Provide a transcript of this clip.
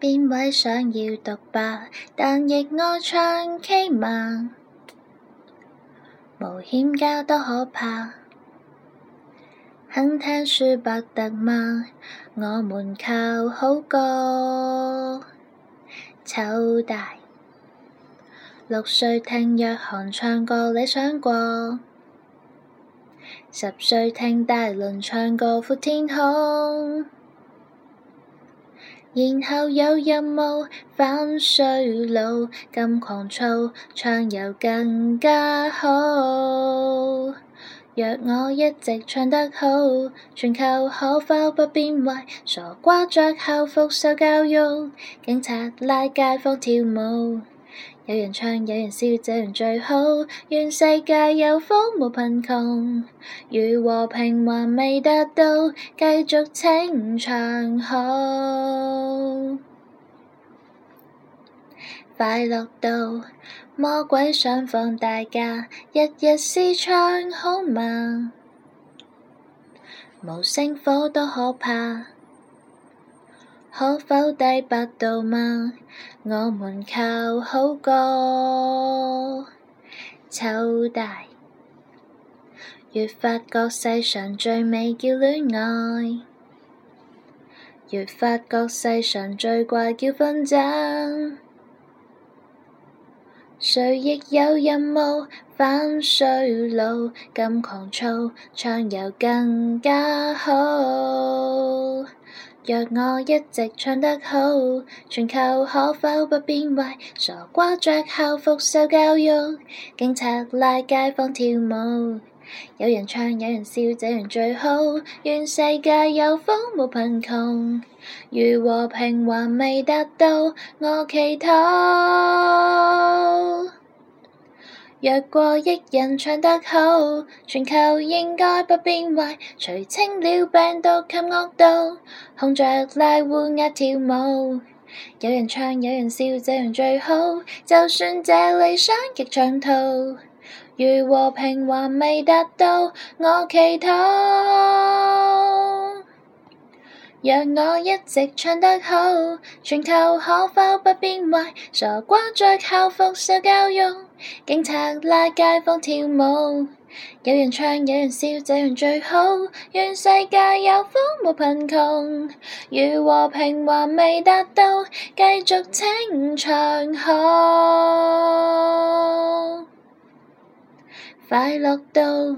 边位想要独白，但亦爱唱 K 吗？无险家多可怕！肯听舒伯特吗？我们靠好歌。丑大，六岁听约翰唱歌理想过，十岁听大伦唱过阔天空。然后有任务返衰老，咁狂躁，唱又更加好。若我一直唱得好，全球可否不变坏？傻瓜着校服受教育，警察拉街坊跳舞。有人唱，有人笑，这样最好。愿世界有福无贫穷。如和平还未达到，继续清唱好。快乐到魔鬼想放大假，日日思唱好吗？无声火多可怕。可否低八度吗？我们靠好过，凑大，越发觉世上最美叫恋爱，越发觉世上最怪叫纷争。谁亦有任务返衰老，咁狂躁，唱又更加好。若我一直唱得好，全球可否不变坏？傻瓜着校服受教育，警察拉街坊跳舞。有人唱，有人笑，这样最好。愿世界有风无贫穷，如和平还未达到，我祈祷。若过亿人唱得好，全球应该不变坏，除清了病毒及恶道，哄着癞乌鸦跳舞。有人唱，有人笑，这样最好。就算这理想极长途。如和平还未达到，我祈祷，让我一直唱得好。全球可否不变坏？傻瓜着校服受教育，警察拉街坊跳舞，有人唱有人笑，这样最好。愿世界有福无贫穷。如和平还未达到，继续清唱好。快乐到。